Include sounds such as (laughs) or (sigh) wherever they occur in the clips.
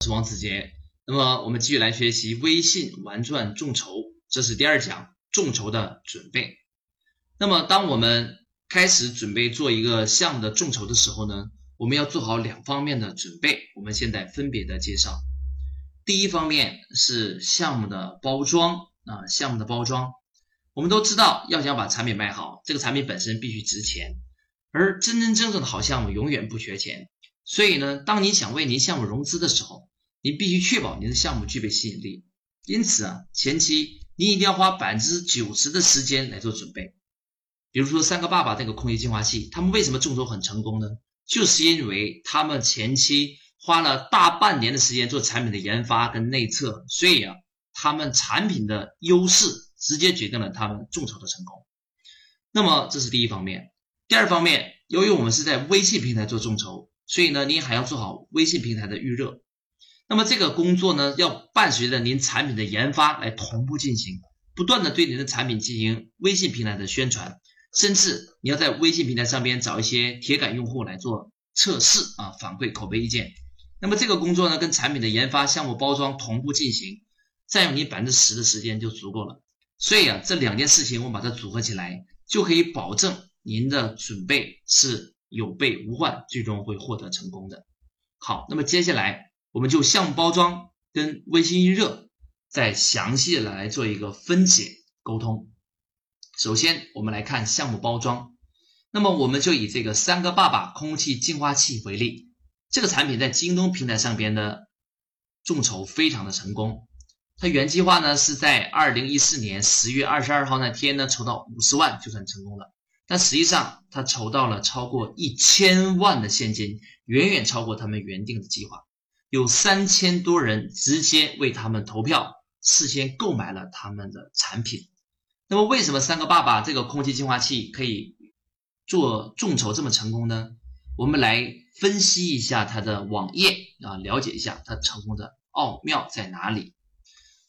是王子杰。那么我们继续来学习微信玩转众筹，这是第二讲众筹的准备。那么当我们开始准备做一个项目的众筹的时候呢，我们要做好两方面的准备。我们现在分别的介绍。第一方面是项目的包装啊，项目的包装。我们都知道，要想把产品卖好，这个产品本身必须值钱，而真真正正的好项目永远不缺钱。所以呢，当你想为您项目融资的时候，你必须确保您的项目具备吸引力。因此啊，前期你一定要花百分之九十的时间来做准备。比如说三个爸爸这个空气净化器，他们为什么众筹很成功呢？就是因为他们前期花了大半年的时间做产品的研发跟内测，所以啊，他们产品的优势直接决定了他们众筹的成功。那么这是第一方面。第二方面，由于我们是在微信平台做众筹。所以呢，您还要做好微信平台的预热。那么这个工作呢，要伴随着您产品的研发来同步进行，不断的对您的产品进行微信平台的宣传，甚至你要在微信平台上边找一些铁杆用户来做测试啊，反馈口碑意见。那么这个工作呢，跟产品的研发、项目包装同步进行，占用你百分之十的时间就足够了。所以啊，这两件事情我把它组合起来，就可以保证您的准备是。有备无患，最终会获得成功的。好，那么接下来我们就项目包装跟微信预热再详细的来做一个分解沟通。首先，我们来看项目包装。那么我们就以这个三个爸爸空气净化器为例，这个产品在京东平台上边的众筹非常的成功。它原计划呢是在二零一四年十月二十二号那天呢筹到五十万就算成功了。但实际上，他筹到了超过一千万的现金，远远超过他们原定的计划。有三千多人直接为他们投票，事先购买了他们的产品。那么，为什么三个爸爸这个空气净化器可以做众筹这么成功呢？我们来分析一下它的网页啊，了解一下它成功的奥妙在哪里。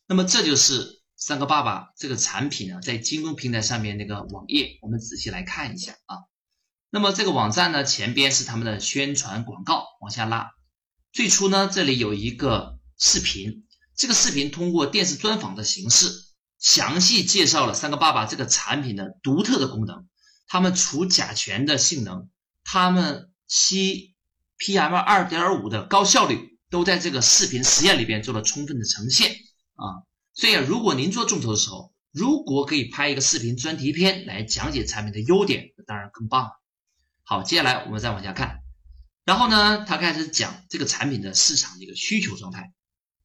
那么，这就是。三个爸爸这个产品呢，在京东平台上面那个网页，我们仔细来看一下啊。那么这个网站呢，前边是他们的宣传广告，往下拉。最初呢，这里有一个视频，这个视频通过电视专访的形式，详细介绍了三个爸爸这个产品的独特的功能，他们除甲醛的性能，他们吸 PM 二点五的高效率，都在这个视频实验里边做了充分的呈现啊。所以啊，如果您做众筹的时候，如果可以拍一个视频专题片来讲解产品的优点，那当然更棒。好，接下来我们再往下看，然后呢，他开始讲这个产品的市场的一个需求状态。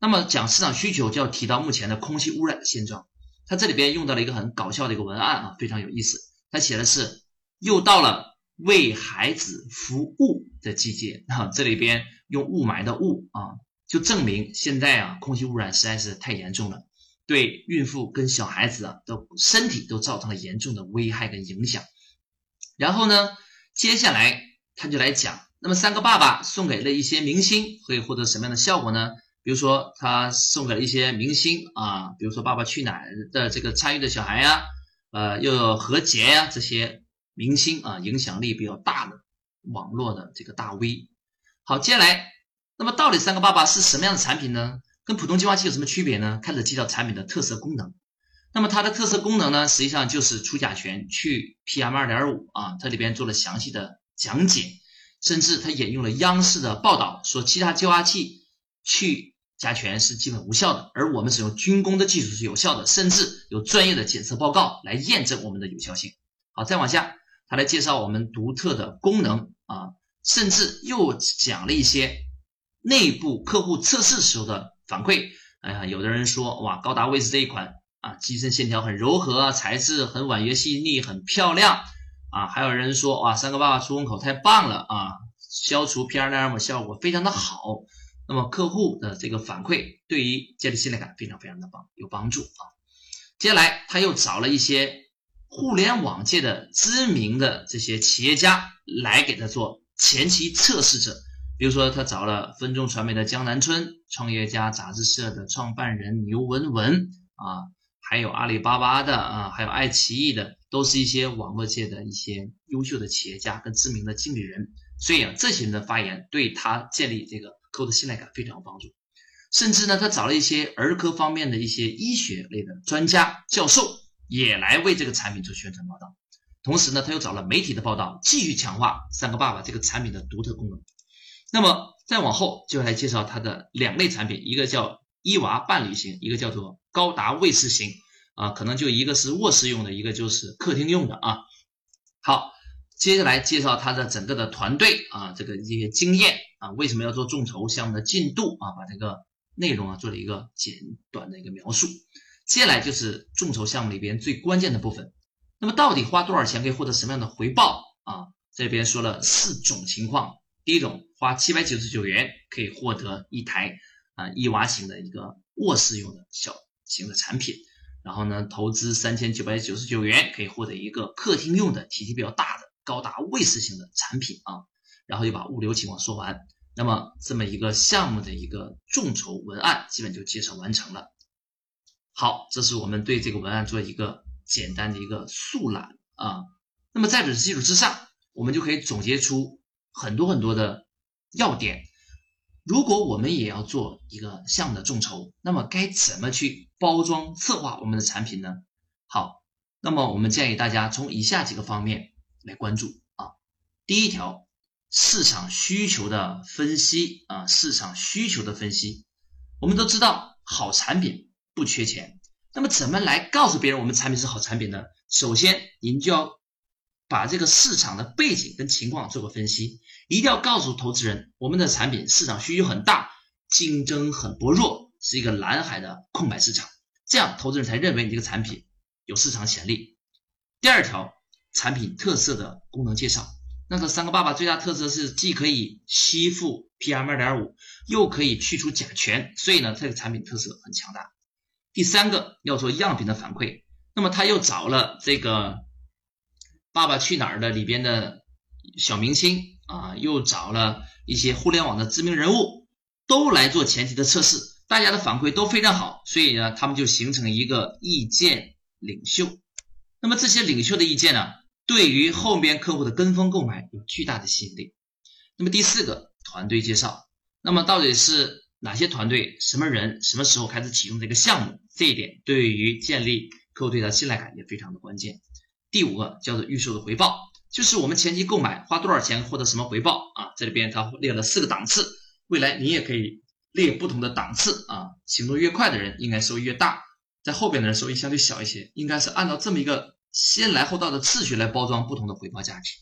那么讲市场需求，就要提到目前的空气污染的现状。他这里边用到了一个很搞笑的一个文案啊，非常有意思。他写的是又到了为孩子服务的季节 (laughs) 啊，这里边用雾霾的雾啊，就证明现在啊，空气污染实在是太严重了。对孕妇跟小孩子啊，都身体都造成了严重的危害跟影响。然后呢，接下来他就来讲，那么三个爸爸送给了一些明星，会获得什么样的效果呢？比如说他送给了一些明星啊，比如说《爸爸去哪儿》的这个参与的小孩呀，呃，又有何洁呀这些明星啊，影响力比较大的网络的这个大 V。好，接下来，那么到底三个爸爸是什么样的产品呢？跟普通净化器有什么区别呢？开始介绍产品的特色功能。那么它的特色功能呢，实际上就是除甲醛、去 PM 二点五啊，它里边做了详细的讲解，甚至它引用了央视的报道，说其他净化器去甲醛是基本无效的，而我们使用军工的技术是有效的，甚至有专业的检测报告来验证我们的有效性。好，再往下，它来介绍我们独特的功能啊，甚至又讲了一些内部客户测试时候的。反馈，哎呀，有的人说哇，高达卫士这一款啊，机身线条很柔和，材质很婉约细腻，很漂亮啊。还有人说哇，三个爸爸出风口太棒了啊，消除 P R M 效果非常的好。那么客户的这个反馈对于建立信赖感非常非常的棒，有帮助啊。接下来他又找了一些互联网界的知名的这些企业家来给他做前期测试者。比如说，他找了分众传媒的江南春、创业家杂志社的创办人牛文文啊，还有阿里巴巴的啊，还有爱奇艺的，都是一些网络界的一些优秀的企业家跟知名的经理人。所以啊，这些人的发言对他建立这个客户的信赖感非常有帮助。甚至呢，他找了一些儿科方面的一些医学类的专家教授，也来为这个产品做宣传报道。同时呢，他又找了媒体的报道，继续强化三个爸爸这个产品的独特功能。那么再往后就来介绍它的两类产品，一个叫伊娃伴侣型，一个叫做高达卫士型。啊，可能就一个是卧室用的，一个就是客厅用的啊。好，接下来介绍它的整个的团队啊，这个一些经验啊，为什么要做众筹项目的进度啊，把这个内容啊做了一个简短的一个描述。接下来就是众筹项目里边最关键的部分。那么到底花多少钱可以获得什么样的回报啊？这边说了四种情况。第一种，花七百九十九元可以获得一台啊一娃型的一个卧室用的小型的产品。然后呢，投资三千九百九十九元可以获得一个客厅用的体积比较大的高达卫士型的产品啊。然后就把物流情况说完，那么这么一个项目的一个众筹文案基本就介绍完成了。好，这是我们对这个文案做一个。简单的一个速览啊，那么在此基础之上，我们就可以总结出很多很多的要点。如果我们也要做一个项目的众筹，那么该怎么去包装策划我们的产品呢？好，那么我们建议大家从以下几个方面来关注啊。第一条，市场需求的分析啊，市场需求的分析。我们都知道，好产品不缺钱。那么怎么来告诉别人我们产品是好产品呢？首先，您就要把这个市场的背景跟情况做个分析，一定要告诉投资人，我们的产品市场需求很大，竞争很薄弱，是一个蓝海的空白市场，这样投资人才认为你这个产品有市场潜力。第二条，产品特色的功能介绍，那个三个爸爸最大特色是既可以吸附 PM 二点五，又可以去除甲醛，所以呢，这个产品特色很强大。第三个要做样品的反馈，那么他又找了这个《爸爸去哪儿》的里边的小明星啊，又找了一些互联网的知名人物，都来做前期的测试，大家的反馈都非常好，所以呢，他们就形成一个意见领袖。那么这些领袖的意见呢，对于后边客户的跟风购买有巨大的吸引力。那么第四个团队介绍，那么到底是哪些团队、什么人、什么时候开始启用这个项目？这一点对于建立客户对他信赖感也非常的关键。第五个叫做预售的回报，就是我们前期购买花多少钱获得什么回报啊？这里边它列了四个档次，未来你也可以列不同的档次啊。行动越快的人应该收益越大，在后边的人收益相对小一些，应该是按照这么一个先来后到的次序来包装不同的回报价值。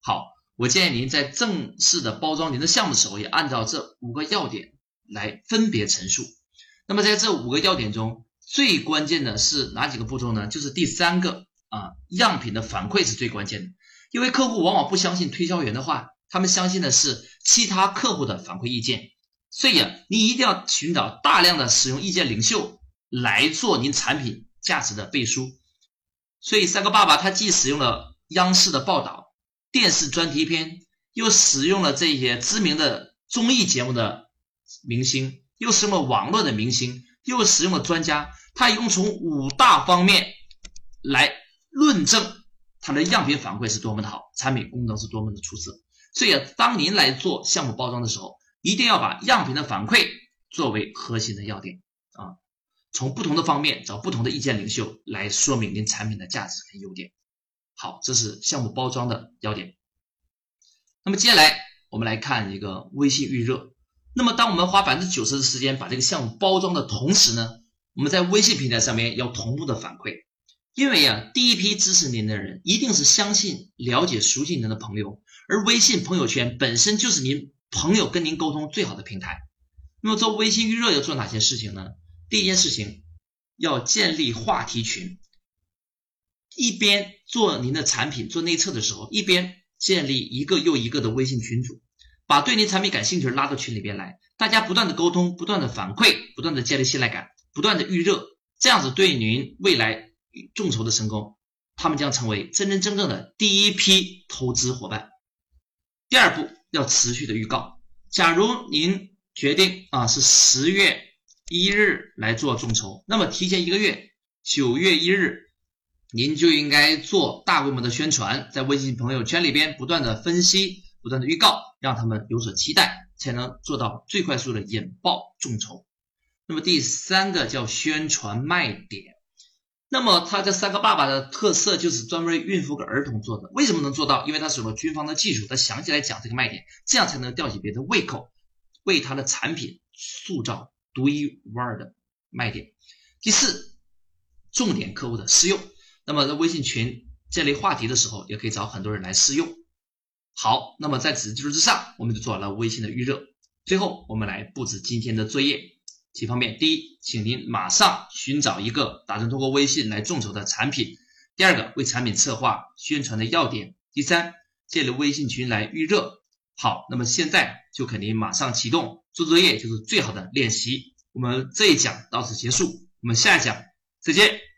好，我建议您在正式的包装您的项目的时候，也按照这五个要点来分别陈述。那么在这五个要点中，最关键的是哪几个步骤呢？就是第三个啊，样品的反馈是最关键的，因为客户往往不相信推销员的话，他们相信的是其他客户的反馈意见，所以啊，你一定要寻找大量的使用意见领袖来做您产品价值的背书。所以三个爸爸他既使用了央视的报道、电视专题片，又使用了这些知名的综艺节目的明星。又使用了网络的明星，又使用了专家，他一共从五大方面来论证它的样品反馈是多么的好，产品功能是多么的出色。所以，当您来做项目包装的时候，一定要把样品的反馈作为核心的要点啊，从不同的方面找不同的意见领袖来说明您产品的价值和优点。好，这是项目包装的要点。那么接下来我们来看一个微信预热。那么，当我们花百分之九十的时间把这个项目包装的同时呢，我们在微信平台上面要同步的反馈，因为啊，第一批支持您的人一定是相信、了解、熟悉您的朋友，而微信朋友圈本身就是您朋友跟您沟通最好的平台。那么做微信预热要做哪些事情呢？第一件事情要建立话题群，一边做您的产品做内测的时候，一边建立一个又一个的微信群组。把对您产品感兴趣拉到群里边来，大家不断的沟通，不断的反馈，不断的建立信赖感，不断的预热，这样子对您未来众筹的成功，他们将成为真真正正的第一批投资伙伴。第二步要持续的预告，假如您决定啊是十月一日来做众筹，那么提前一个月，九月一日，您就应该做大规模的宣传，在微信朋友圈里边不断的分析。不断的预告，让他们有所期待，才能做到最快速的引爆众筹。那么第三个叫宣传卖点。那么它这三个爸爸的特色就是专门孕妇跟儿童做的。为什么能做到？因为它使用了军方的技术，它详细来讲这个卖点，这样才能吊起别人的胃口，为它的产品塑造独一无二的卖点。第四，重点客户的试用。那么在微信群建立话题的时候，也可以找很多人来试用。好，那么在此基础之上，我们就做完了微信的预热。最后，我们来布置今天的作业。几方面：第一，请您马上寻找一个打算通过微信来众筹的产品；第二个，为产品策划宣传的要点；第三，建立微信群来预热。好，那么现在就肯定马上启动做作业，就是最好的练习。我们这一讲到此结束，我们下一讲再见。